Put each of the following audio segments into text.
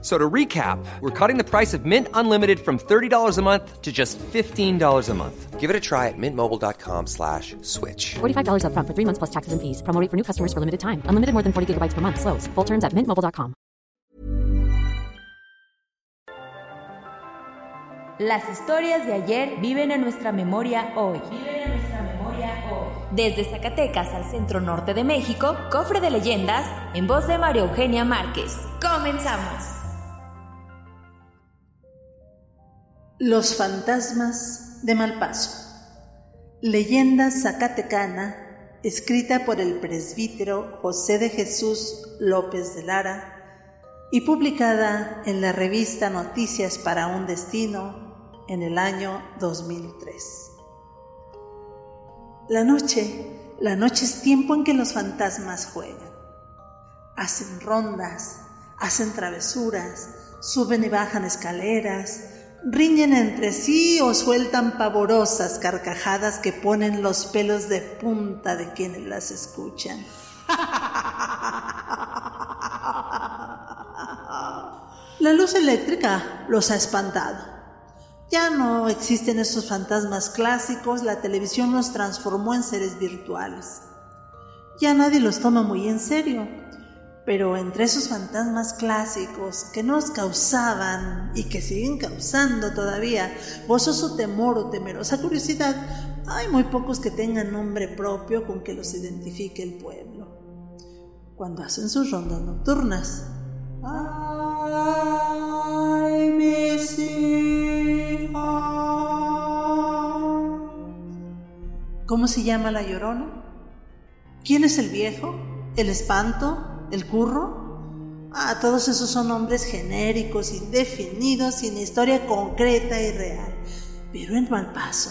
So to recap, we're cutting the price of Mint Unlimited from $30 a month to just $15 a month. Give it a try at mintmobile.com slash switch. $45 upfront for three months plus taxes and fees. Promo rate for new customers for limited time. Unlimited more than 40 gigabytes per month. Slows. Full terms at mintmobile.com. Las historias de ayer viven en nuestra memoria hoy. Viven en nuestra memoria hoy. Desde Zacatecas al centro norte de México, Cofre de Leyendas, en voz de María Eugenia Márquez. ¡Comenzamos! Los fantasmas de Malpaso. Leyenda zacatecana, escrita por el presbítero José de Jesús López de Lara y publicada en la revista Noticias para un Destino en el año 2003. La noche, la noche es tiempo en que los fantasmas juegan. Hacen rondas, hacen travesuras, suben y bajan escaleras, riñen entre sí o sueltan pavorosas carcajadas que ponen los pelos de punta de quienes las escuchan. La luz eléctrica los ha espantado. Ya no existen esos fantasmas clásicos, la televisión los transformó en seres virtuales. Ya nadie los toma muy en serio, pero entre esos fantasmas clásicos que nos causaban y que siguen causando todavía gozoso temor o temerosa curiosidad, hay muy pocos que tengan nombre propio con que los identifique el pueblo. Cuando hacen sus rondas nocturnas. ¡Ay, mis ¿Cómo se llama la llorona? ¿Quién es el viejo? ¿El espanto? ¿El curro? Ah, todos esos son nombres genéricos, indefinidos, sin historia concreta y real. Pero en Malpaso,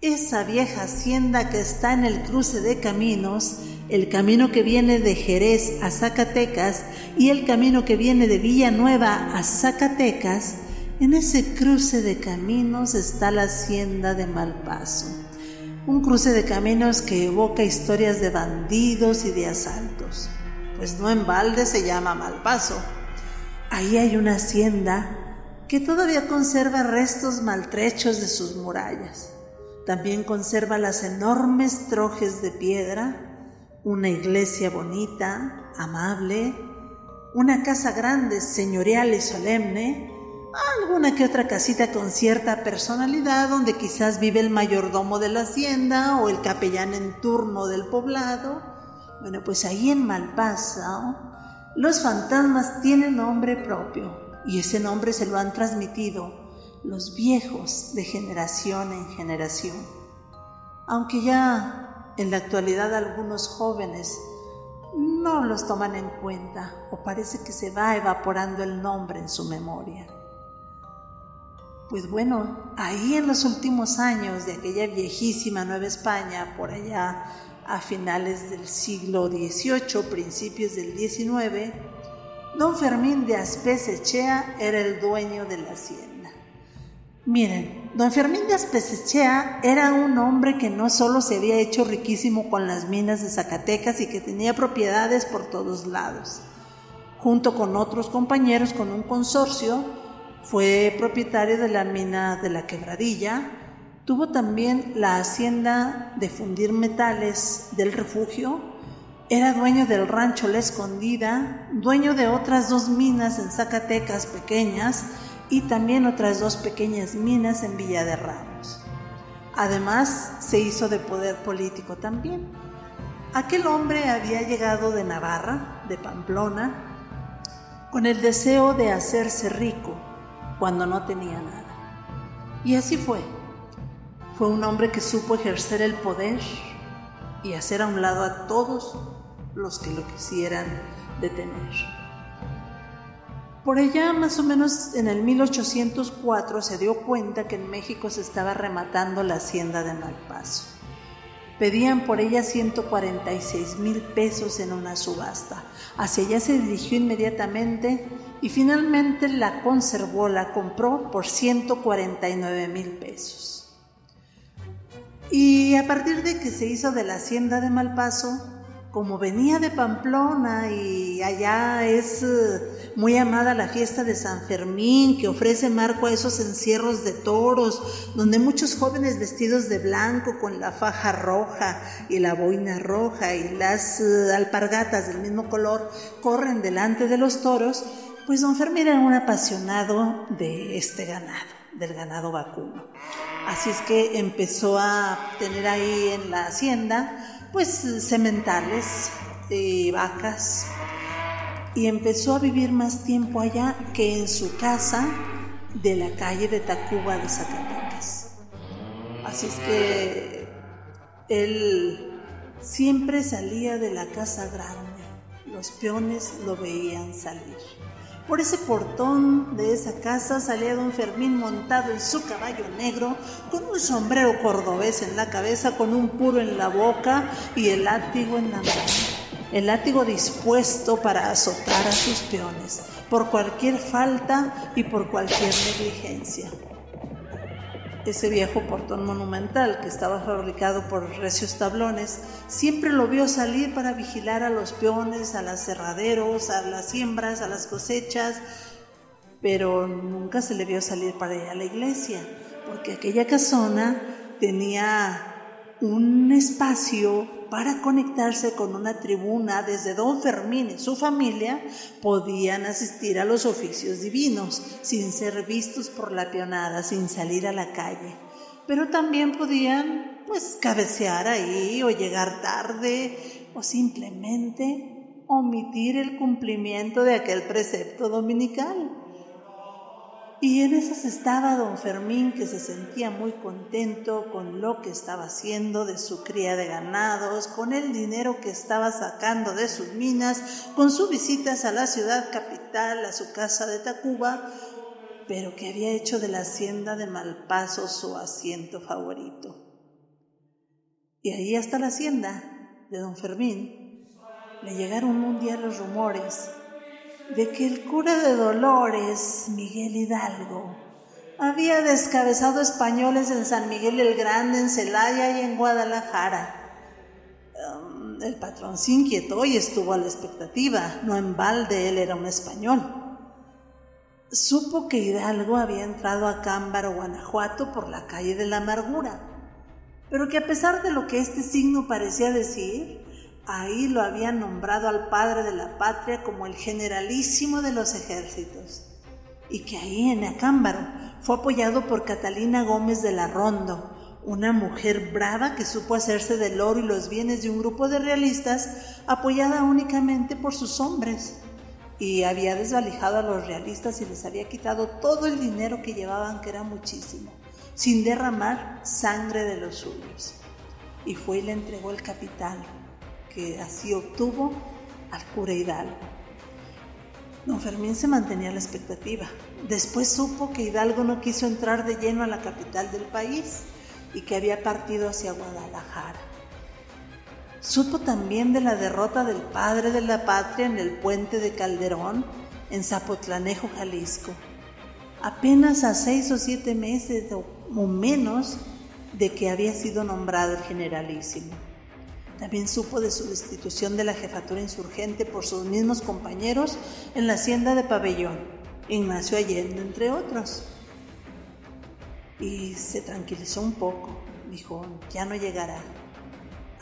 esa vieja hacienda que está en el cruce de caminos, el camino que viene de Jerez a Zacatecas y el camino que viene de Villanueva a Zacatecas, en ese cruce de caminos está la hacienda de Malpaso un cruce de caminos que evoca historias de bandidos y de asaltos, pues no en balde se llama Malpaso. Ahí hay una hacienda que todavía conserva restos maltrechos de sus murallas. También conserva las enormes trojes de piedra, una iglesia bonita, amable, una casa grande, señorial y solemne, alguna que otra casita con cierta personalidad donde quizás vive el mayordomo de la hacienda o el capellán en turno del poblado. Bueno, pues ahí en Malpaso los fantasmas tienen nombre propio y ese nombre se lo han transmitido los viejos de generación en generación. Aunque ya en la actualidad algunos jóvenes no los toman en cuenta o parece que se va evaporando el nombre en su memoria. Pues bueno, ahí en los últimos años de aquella viejísima Nueva España, por allá a finales del siglo XVIII, principios del XIX, don Fermín de Aspesechea era el dueño de la hacienda. Miren, don Fermín de Aspesechea era un hombre que no solo se había hecho riquísimo con las minas de Zacatecas y que tenía propiedades por todos lados. Junto con otros compañeros, con un consorcio, fue propietario de la mina de la Quebradilla, tuvo también la hacienda de fundir metales del refugio, era dueño del rancho La Escondida, dueño de otras dos minas en Zacatecas pequeñas y también otras dos pequeñas minas en Villa de Ramos. Además, se hizo de poder político también. Aquel hombre había llegado de Navarra, de Pamplona, con el deseo de hacerse rico cuando no tenía nada. Y así fue. Fue un hombre que supo ejercer el poder y hacer a un lado a todos los que lo quisieran detener. Por allá, más o menos en el 1804, se dio cuenta que en México se estaba rematando la hacienda de Malpaso. Pedían por ella 146 mil pesos en una subasta. Hacia ella se dirigió inmediatamente y finalmente la conservó, la compró por 149 mil pesos. Y a partir de que se hizo de la hacienda de Malpaso, como venía de Pamplona y allá es eh, muy amada la fiesta de San Fermín, que ofrece marco a esos encierros de toros, donde muchos jóvenes vestidos de blanco con la faja roja y la boina roja y las eh, alpargatas del mismo color corren delante de los toros, pues don Fermín era un apasionado de este ganado, del ganado vacuno. Así es que empezó a tener ahí en la hacienda pues sementales, de vacas, y empezó a vivir más tiempo allá que en su casa de la calle de Tacuba de Zacatecas. Así es que él siempre salía de la casa grande, los peones lo veían salir. Por ese portón de esa casa salía don Fermín montado en su caballo negro, con un sombrero cordobés en la cabeza, con un puro en la boca y el látigo en la mano. El látigo dispuesto para azotar a sus peones, por cualquier falta y por cualquier negligencia ese viejo portón monumental que estaba fabricado por recios tablones, siempre lo vio salir para vigilar a los peones, a los cerraderos, a las siembras, a las cosechas, pero nunca se le vio salir para ir a la iglesia, porque aquella casona tenía un espacio para conectarse con una tribuna desde don Fermín y su familia podían asistir a los oficios divinos sin ser vistos por la peonada, sin salir a la calle. Pero también podían pues cabecear ahí o llegar tarde o simplemente omitir el cumplimiento de aquel precepto dominical. Y en esas estaba don Fermín, que se sentía muy contento con lo que estaba haciendo de su cría de ganados, con el dinero que estaba sacando de sus minas, con sus visitas a la ciudad capital, a su casa de Tacuba, pero que había hecho de la hacienda de Malpaso su asiento favorito. Y ahí hasta la hacienda de don Fermín le llegaron un día los rumores de que el cura de Dolores, Miguel Hidalgo, había descabezado españoles en San Miguel el Grande, en Celaya y en Guadalajara. Um, el patrón se inquietó y estuvo a la expectativa, no en balde, él era un español. Supo que Hidalgo había entrado a Cámbaro, Guanajuato, por la calle de la amargura, pero que a pesar de lo que este signo parecía decir, Ahí lo habían nombrado al padre de la patria como el generalísimo de los ejércitos, y que ahí en Acámbaro fue apoyado por Catalina Gómez de la Rondo, una mujer brava que supo hacerse del oro y los bienes de un grupo de realistas apoyada únicamente por sus hombres, y había desvalijado a los realistas y les había quitado todo el dinero que llevaban, que era muchísimo, sin derramar sangre de los suyos. Y fue y le entregó el capital que así obtuvo al cura Hidalgo. Don Fermín se mantenía la expectativa. Después supo que Hidalgo no quiso entrar de lleno a la capital del país y que había partido hacia Guadalajara. Supo también de la derrota del padre de la patria en el puente de Calderón, en Zapotlanejo, Jalisco, apenas a seis o siete meses o menos de que había sido nombrado el generalísimo. También supo de su destitución de la jefatura insurgente por sus mismos compañeros en la hacienda de Pabellón, Ignacio Allende, entre otros. Y se tranquilizó un poco. Dijo, ya no llegará.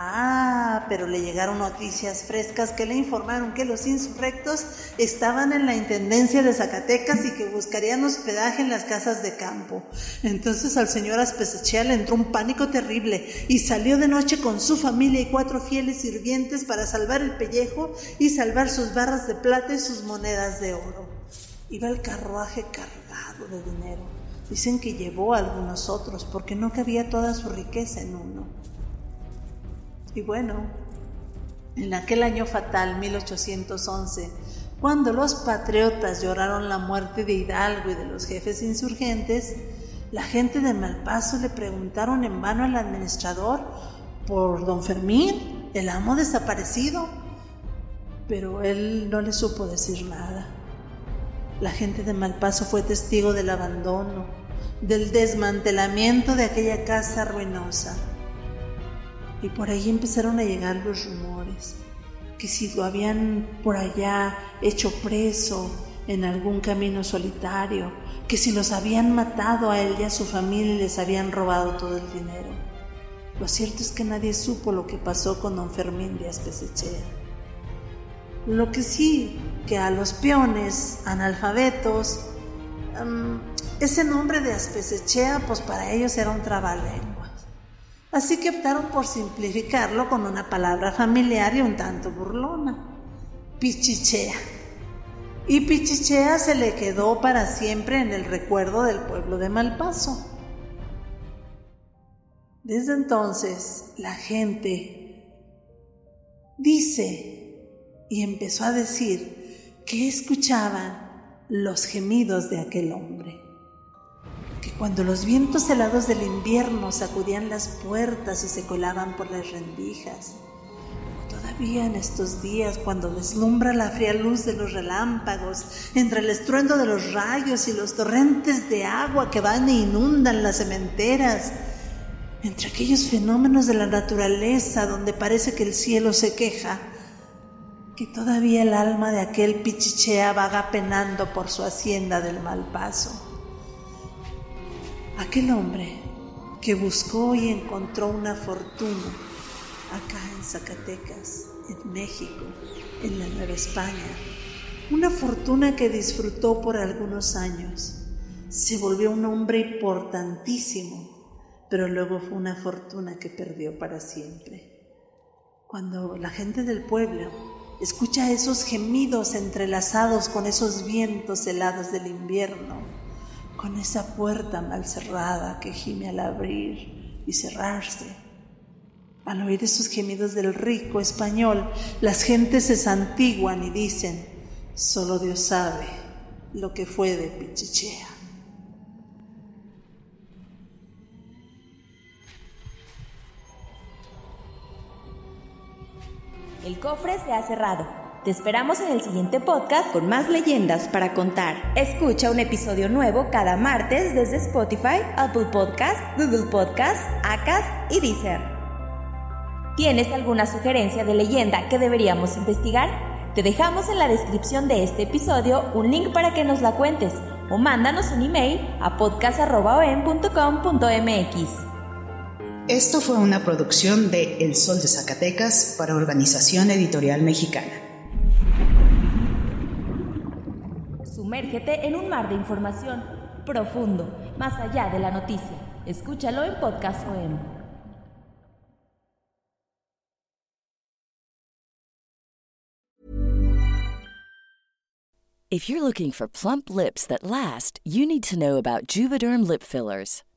Ah, pero le llegaron noticias frescas que le informaron que los insurrectos estaban en la Intendencia de Zacatecas y que buscarían hospedaje en las casas de campo. Entonces al señor Aspesechea le entró un pánico terrible y salió de noche con su familia y cuatro fieles sirvientes para salvar el pellejo y salvar sus barras de plata y sus monedas de oro. Iba el carruaje cargado de dinero. Dicen que llevó a algunos otros porque no cabía toda su riqueza en uno. Y bueno, en aquel año fatal, 1811, cuando los patriotas lloraron la muerte de Hidalgo y de los jefes insurgentes, la gente de Malpaso le preguntaron en vano al administrador por don Fermín, el amo desaparecido. Pero él no le supo decir nada. La gente de Malpaso fue testigo del abandono, del desmantelamiento de aquella casa ruinosa. Y por ahí empezaron a llegar los rumores, que si lo habían por allá hecho preso en algún camino solitario, que si los habían matado a él y a su familia y les habían robado todo el dinero. Lo cierto es que nadie supo lo que pasó con don Fermín Díaz Pesechea. Lo que sí, que a los peones analfabetos, em, ese nombre de Aspesechea, pues para ellos era un trabalenguas. Así que optaron por simplificarlo con una palabra familiar y un tanto burlona, Pichichea. Y Pichichea se le quedó para siempre en el recuerdo del pueblo de Malpaso. Desde entonces la gente dice y empezó a decir que escuchaban los gemidos de aquel hombre, que cuando los vientos helados del invierno sacudían las puertas y se colaban por las rendijas, todavía en estos días cuando deslumbra la fría luz de los relámpagos, entre el estruendo de los rayos y los torrentes de agua que van e inundan las cementeras, entre aquellos fenómenos de la naturaleza donde parece que el cielo se queja, que todavía el alma de aquel pichichea vaga penando por su hacienda del mal paso. Aquel hombre que buscó y encontró una fortuna acá en Zacatecas, en México, en la Nueva España, una fortuna que disfrutó por algunos años, se volvió un hombre importantísimo pero luego fue una fortuna que perdió para siempre. Cuando la gente del pueblo escucha esos gemidos entrelazados con esos vientos helados del invierno, con esa puerta mal cerrada que gime al abrir y cerrarse, al oír esos gemidos del rico español, las gentes se santiguan y dicen, solo Dios sabe lo que fue de Pichichea. El cofre se ha cerrado. Te esperamos en el siguiente podcast con más leyendas para contar. Escucha un episodio nuevo cada martes desde Spotify, Apple Podcast, Google Podcast, Acast y Deezer. ¿Tienes alguna sugerencia de leyenda que deberíamos investigar? Te dejamos en la descripción de este episodio un link para que nos la cuentes o mándanos un email a podcast.com.mx. Esto fue una producción de El Sol de Zacatecas para Organización Editorial Mexicana. Sumérgete en un mar de información profundo, más allá de la noticia. Escúchalo en Podcast OM. If you're looking for plump lips that last, you need to know about Juvederm lip fillers.